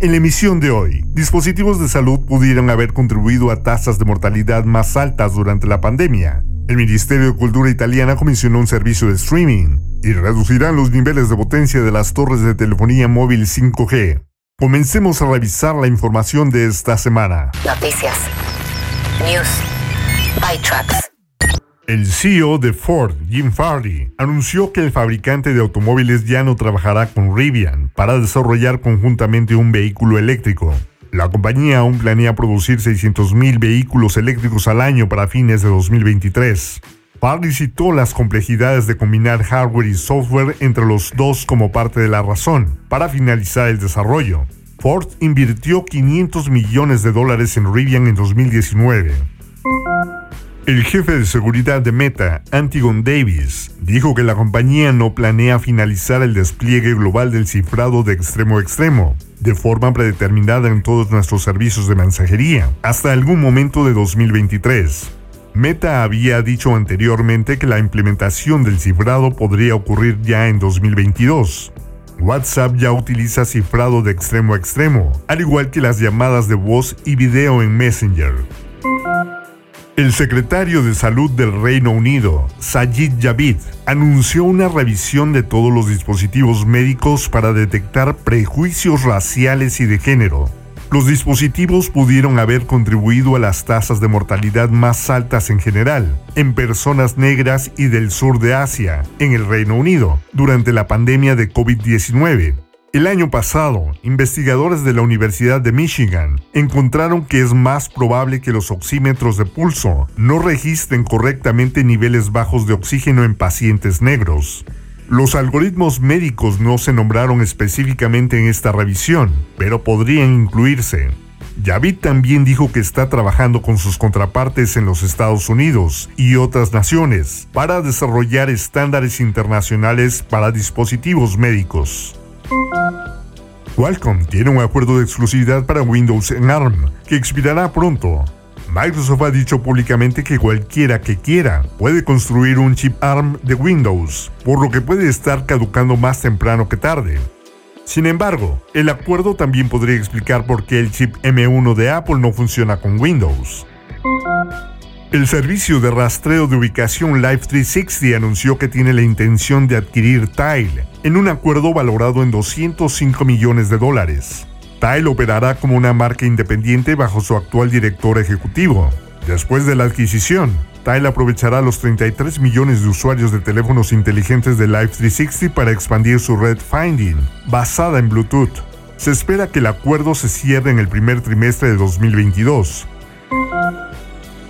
En la emisión de hoy, dispositivos de salud pudieran haber contribuido a tasas de mortalidad más altas durante la pandemia. El Ministerio de Cultura italiana comisionó un servicio de streaming y reducirán los niveles de potencia de las torres de telefonía móvil 5G. Comencemos a revisar la información de esta semana. Noticias. News. ByTrax. El CEO de Ford, Jim Farley, anunció que el fabricante de automóviles ya no trabajará con Rivian para desarrollar conjuntamente un vehículo eléctrico. La compañía aún planea producir 600.000 vehículos eléctricos al año para fines de 2023. Farley citó las complejidades de combinar hardware y software entre los dos como parte de la razón para finalizar el desarrollo. Ford invirtió 500 millones de dólares en Rivian en 2019. El jefe de seguridad de Meta, Antigon Davis, dijo que la compañía no planea finalizar el despliegue global del cifrado de extremo a extremo, de forma predeterminada en todos nuestros servicios de mensajería, hasta algún momento de 2023. Meta había dicho anteriormente que la implementación del cifrado podría ocurrir ya en 2022. WhatsApp ya utiliza cifrado de extremo a extremo, al igual que las llamadas de voz y video en Messenger. El secretario de Salud del Reino Unido, Sajid Javid, anunció una revisión de todos los dispositivos médicos para detectar prejuicios raciales y de género. Los dispositivos pudieron haber contribuido a las tasas de mortalidad más altas en general, en personas negras y del sur de Asia, en el Reino Unido, durante la pandemia de COVID-19, el año pasado, investigadores de la Universidad de Michigan encontraron que es más probable que los oxímetros de pulso no registren correctamente niveles bajos de oxígeno en pacientes negros. Los algoritmos médicos no se nombraron específicamente en esta revisión, pero podrían incluirse. Javid también dijo que está trabajando con sus contrapartes en los Estados Unidos y otras naciones para desarrollar estándares internacionales para dispositivos médicos. Qualcomm tiene un acuerdo de exclusividad para Windows en ARM, que expirará pronto. Microsoft ha dicho públicamente que cualquiera que quiera puede construir un chip ARM de Windows, por lo que puede estar caducando más temprano que tarde. Sin embargo, el acuerdo también podría explicar por qué el chip M1 de Apple no funciona con Windows. El servicio de rastreo de ubicación Life360 anunció que tiene la intención de adquirir Tile en un acuerdo valorado en 205 millones de dólares. Tile operará como una marca independiente bajo su actual director ejecutivo. Después de la adquisición, Tile aprovechará los 33 millones de usuarios de teléfonos inteligentes de Life360 para expandir su red Finding, basada en Bluetooth. Se espera que el acuerdo se cierre en el primer trimestre de 2022.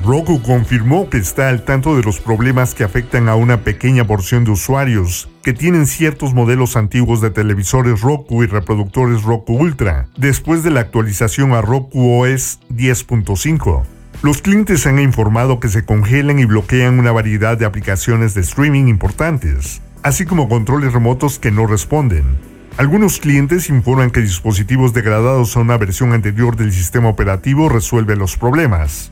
Roku confirmó que está al tanto de los problemas que afectan a una pequeña porción de usuarios que tienen ciertos modelos antiguos de televisores Roku y reproductores Roku Ultra, después de la actualización a Roku OS 10.5. Los clientes han informado que se congelan y bloquean una variedad de aplicaciones de streaming importantes, así como controles remotos que no responden. Algunos clientes informan que dispositivos degradados a una versión anterior del sistema operativo resuelven los problemas.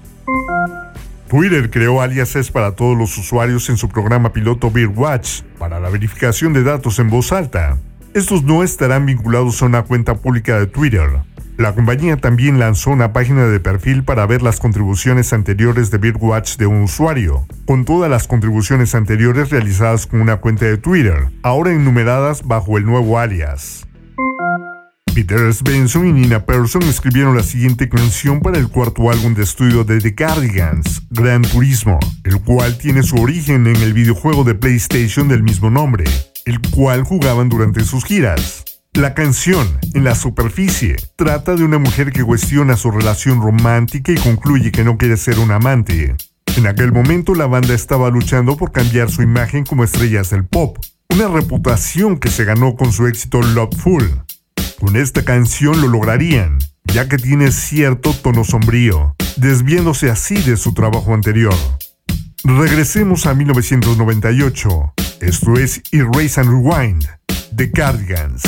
Twitter creó aliases para todos los usuarios en su programa piloto Watch para la verificación de datos en voz alta. Estos no estarán vinculados a una cuenta pública de Twitter. La compañía también lanzó una página de perfil para ver las contribuciones anteriores de Watch de un usuario, con todas las contribuciones anteriores realizadas con una cuenta de Twitter, ahora enumeradas bajo el nuevo alias. Peter Benson y Nina Persson escribieron la siguiente canción para el cuarto álbum de estudio de The Cardigans, Gran Turismo, el cual tiene su origen en el videojuego de PlayStation del mismo nombre, el cual jugaban durante sus giras. La canción, en la superficie, trata de una mujer que cuestiona su relación romántica y concluye que no quiere ser un amante. En aquel momento la banda estaba luchando por cambiar su imagen como estrellas del pop, una reputación que se ganó con su éxito Loveful. Con esta canción lo lograrían, ya que tiene cierto tono sombrío, desviándose así de su trabajo anterior. Regresemos a 1998. Esto es Erase and Rewind, de Cardigans.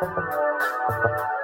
Música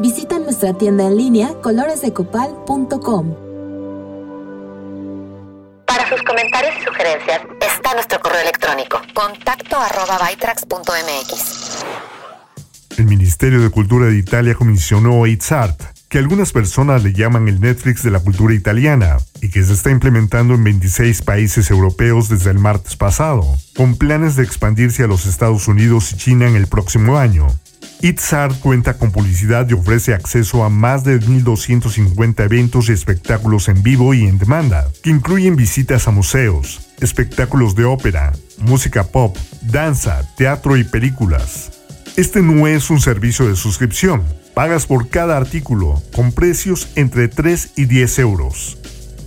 Visita nuestra tienda en línea coloresdecopal.com. Para sus comentarios y sugerencias está nuestro correo electrónico contacto arroba El Ministerio de Cultura de Italia comisionó Art, que algunas personas le llaman el Netflix de la cultura italiana y que se está implementando en 26 países europeos desde el martes pasado, con planes de expandirse a los Estados Unidos y China en el próximo año. Itzart cuenta con publicidad y ofrece acceso a más de 1.250 eventos y espectáculos en vivo y en demanda, que incluyen visitas a museos, espectáculos de ópera, música pop, danza, teatro y películas. Este no es un servicio de suscripción, pagas por cada artículo, con precios entre 3 y 10 euros.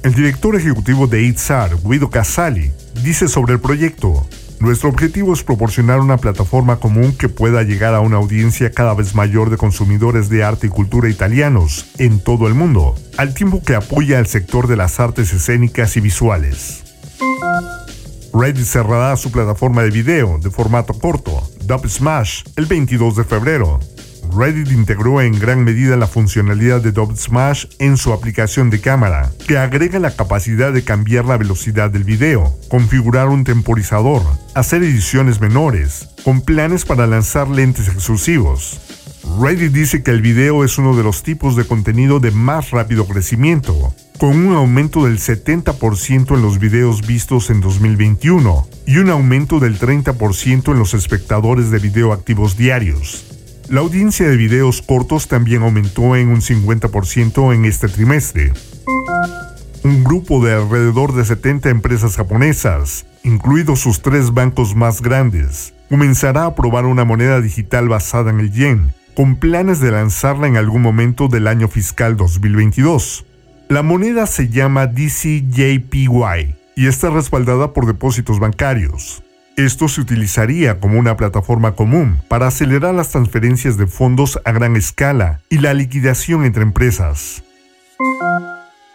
El director ejecutivo de Itzart, Guido Casali, dice sobre el proyecto, nuestro objetivo es proporcionar una plataforma común que pueda llegar a una audiencia cada vez mayor de consumidores de arte y cultura italianos en todo el mundo, al tiempo que apoya al sector de las artes escénicas y visuales. Reddit cerrará su plataforma de video de formato corto, Dub Smash, el 22 de febrero, Reddit integró en gran medida la funcionalidad de Dub Smash en su aplicación de cámara, que agrega la capacidad de cambiar la velocidad del video, configurar un temporizador, hacer ediciones menores, con planes para lanzar lentes exclusivos. Reddit dice que el video es uno de los tipos de contenido de más rápido crecimiento, con un aumento del 70% en los videos vistos en 2021 y un aumento del 30% en los espectadores de video activos diarios. La audiencia de videos cortos también aumentó en un 50% en este trimestre. Un grupo de alrededor de 70 empresas japonesas, incluidos sus tres bancos más grandes, comenzará a probar una moneda digital basada en el yen, con planes de lanzarla en algún momento del año fiscal 2022. La moneda se llama DCJPY y está respaldada por depósitos bancarios. Esto se utilizaría como una plataforma común para acelerar las transferencias de fondos a gran escala y la liquidación entre empresas.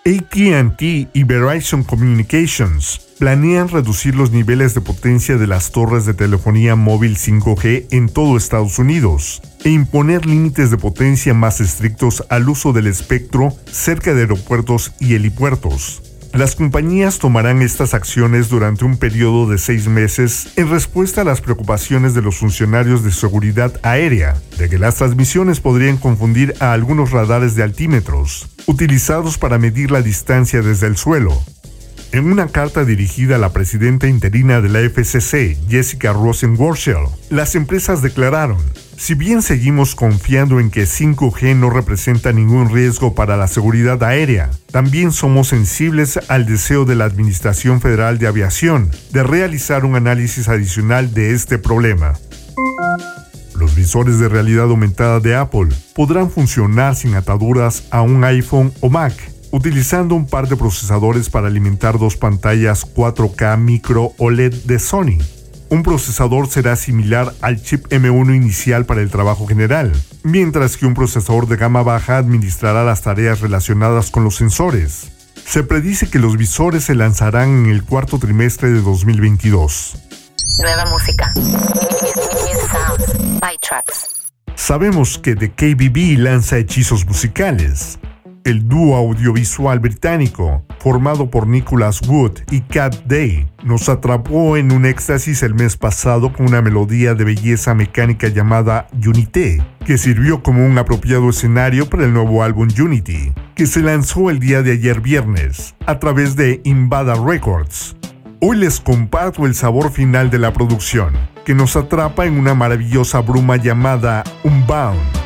ATT y Verizon Communications planean reducir los niveles de potencia de las torres de telefonía móvil 5G en todo Estados Unidos e imponer límites de potencia más estrictos al uso del espectro cerca de aeropuertos y helipuertos. Las compañías tomarán estas acciones durante un periodo de seis meses en respuesta a las preocupaciones de los funcionarios de seguridad aérea, de que las transmisiones podrían confundir a algunos radares de altímetros, utilizados para medir la distancia desde el suelo. En una carta dirigida a la presidenta interina de la FCC, Jessica Rosenworcel, las empresas declararon, si bien seguimos confiando en que 5G no representa ningún riesgo para la seguridad aérea, también somos sensibles al deseo de la Administración Federal de Aviación de realizar un análisis adicional de este problema. Los visores de realidad aumentada de Apple podrán funcionar sin ataduras a un iPhone o Mac, utilizando un par de procesadores para alimentar dos pantallas 4K micro OLED de Sony. Un procesador será similar al chip M1 inicial para el trabajo general, mientras que un procesador de gama baja administrará las tareas relacionadas con los sensores. Se predice que los visores se lanzarán en el cuarto trimestre de 2022. Nueva música. Sabemos que The KBB lanza hechizos musicales. El dúo audiovisual británico, formado por Nicholas Wood y Cat Day, nos atrapó en un éxtasis el mes pasado con una melodía de belleza mecánica llamada Unité, que sirvió como un apropiado escenario para el nuevo álbum Unity, que se lanzó el día de ayer viernes a través de Invada Records. Hoy les comparto el sabor final de la producción, que nos atrapa en una maravillosa bruma llamada Unbound.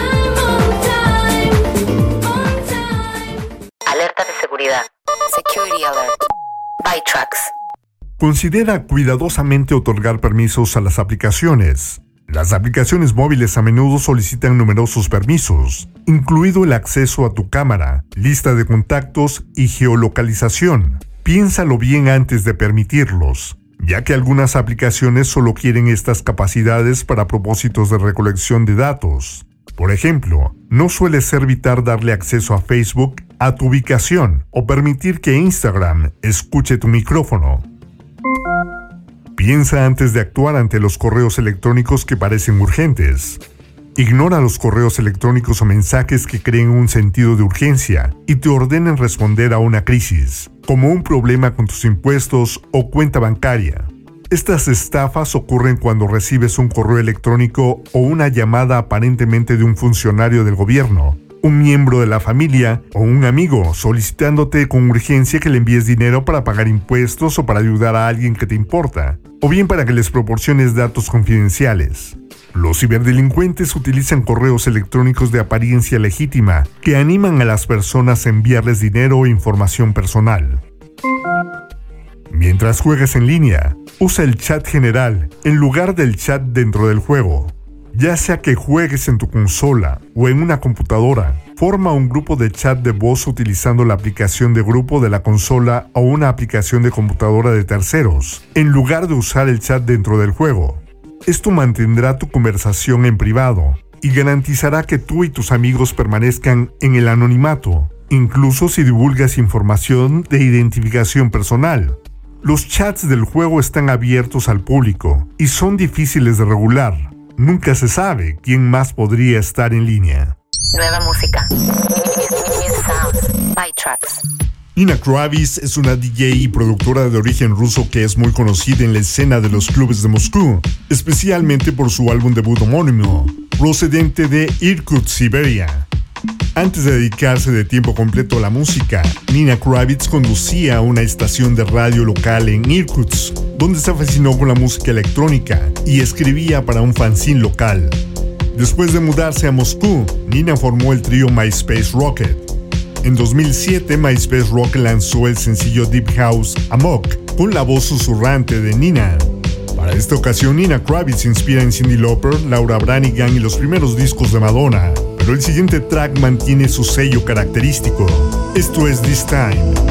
Security alert. Considera cuidadosamente otorgar permisos a las aplicaciones. Las aplicaciones móviles a menudo solicitan numerosos permisos, incluido el acceso a tu cámara, lista de contactos y geolocalización. Piénsalo bien antes de permitirlos, ya que algunas aplicaciones solo quieren estas capacidades para propósitos de recolección de datos. Por ejemplo, no suele ser vital darle acceso a Facebook a tu ubicación o permitir que Instagram escuche tu micrófono. Piensa antes de actuar ante los correos electrónicos que parecen urgentes. Ignora los correos electrónicos o mensajes que creen un sentido de urgencia y te ordenen responder a una crisis, como un problema con tus impuestos o cuenta bancaria. Estas estafas ocurren cuando recibes un correo electrónico o una llamada aparentemente de un funcionario del gobierno, un miembro de la familia o un amigo solicitándote con urgencia que le envíes dinero para pagar impuestos o para ayudar a alguien que te importa, o bien para que les proporciones datos confidenciales. Los ciberdelincuentes utilizan correos electrónicos de apariencia legítima que animan a las personas a enviarles dinero o información personal. Mientras juegas en línea, usa el chat general en lugar del chat dentro del juego. Ya sea que juegues en tu consola o en una computadora, forma un grupo de chat de voz utilizando la aplicación de grupo de la consola o una aplicación de computadora de terceros, en lugar de usar el chat dentro del juego. Esto mantendrá tu conversación en privado y garantizará que tú y tus amigos permanezcan en el anonimato, incluso si divulgas información de identificación personal. Los chats del juego están abiertos al público y son difíciles de regular. Nunca se sabe quién más podría estar en línea. Nueva música. Nina Kravis es una DJ y productora de origen ruso que es muy conocida en la escena de los clubes de Moscú, especialmente por su álbum debut homónimo, procedente de Irkutsk, Siberia. Antes de dedicarse de tiempo completo a la música, Nina Kravitz conducía una estación de radio local en Irkutsk, donde se fascinó con la música electrónica y escribía para un fanzine local. Después de mudarse a Moscú, Nina formó el trío MySpace Rocket. En 2007, MySpace Rocket lanzó el sencillo Deep House Amok, con la voz susurrante de Nina. Para esta ocasión, Nina Kravitz se inspira en Cindy Lauper, Laura Branigan y los primeros discos de Madonna, pero el siguiente track mantiene su sello característico. Esto es This Time.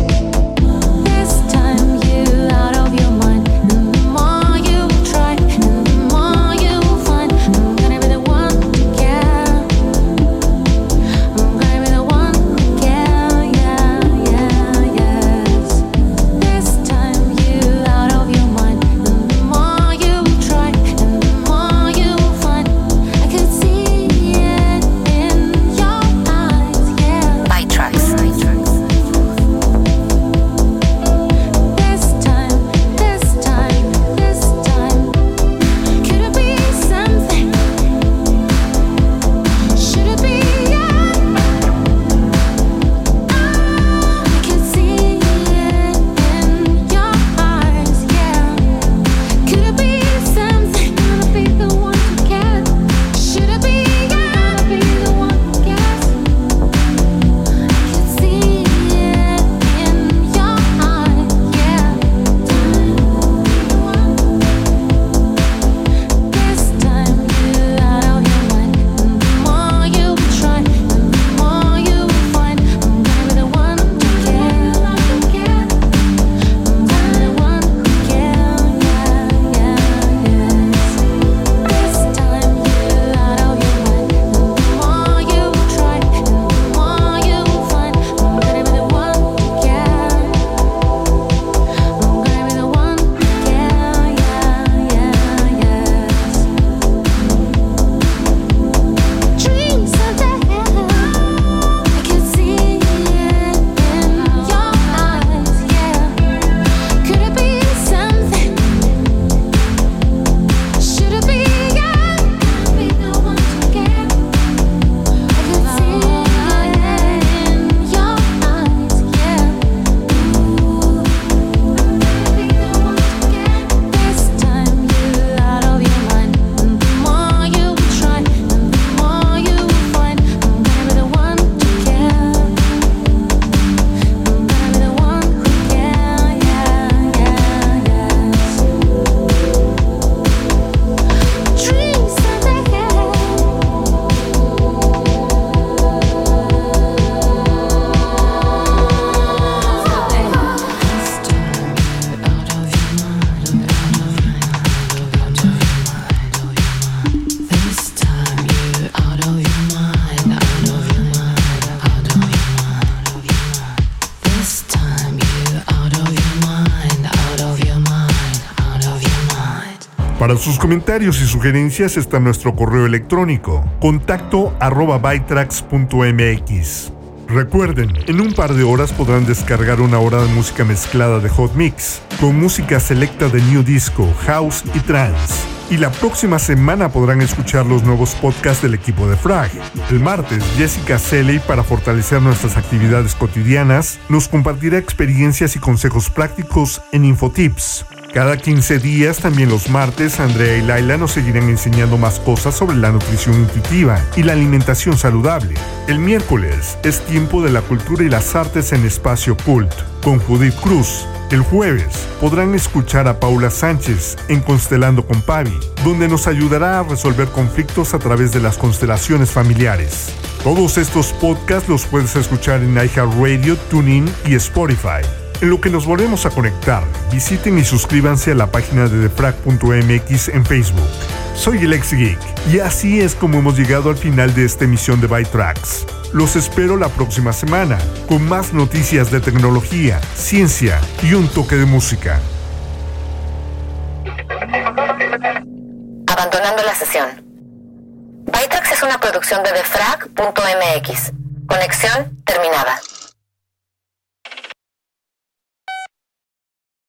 Sus comentarios y sugerencias está nuestro correo electrónico contacto arroba bytrax.mx. Recuerden, en un par de horas podrán descargar una hora de música mezclada de Hot Mix, con música selecta de New Disco, House y Trance. Y la próxima semana podrán escuchar los nuevos podcasts del equipo de Frag. El martes, Jessica Seley, para fortalecer nuestras actividades cotidianas, nos compartirá experiencias y consejos prácticos en Infotips. Cada 15 días, también los martes, Andrea y Laila nos seguirán enseñando más cosas sobre la nutrición intuitiva y la alimentación saludable. El miércoles es tiempo de la cultura y las artes en espacio cult, con Judith Cruz. El jueves podrán escuchar a Paula Sánchez en Constelando con Pavi, donde nos ayudará a resolver conflictos a través de las constelaciones familiares. Todos estos podcasts los puedes escuchar en iHeartRadio, TuneIn y Spotify. En lo que nos volvemos a conectar, visiten y suscríbanse a la página de defrag.mx en Facebook. Soy el ex geek y así es como hemos llegado al final de esta emisión de Byte Tracks. Los espero la próxima semana con más noticias de tecnología, ciencia y un toque de música. Abandonando la sesión. Bytrax es una producción de defrag.mx. Conexión terminada.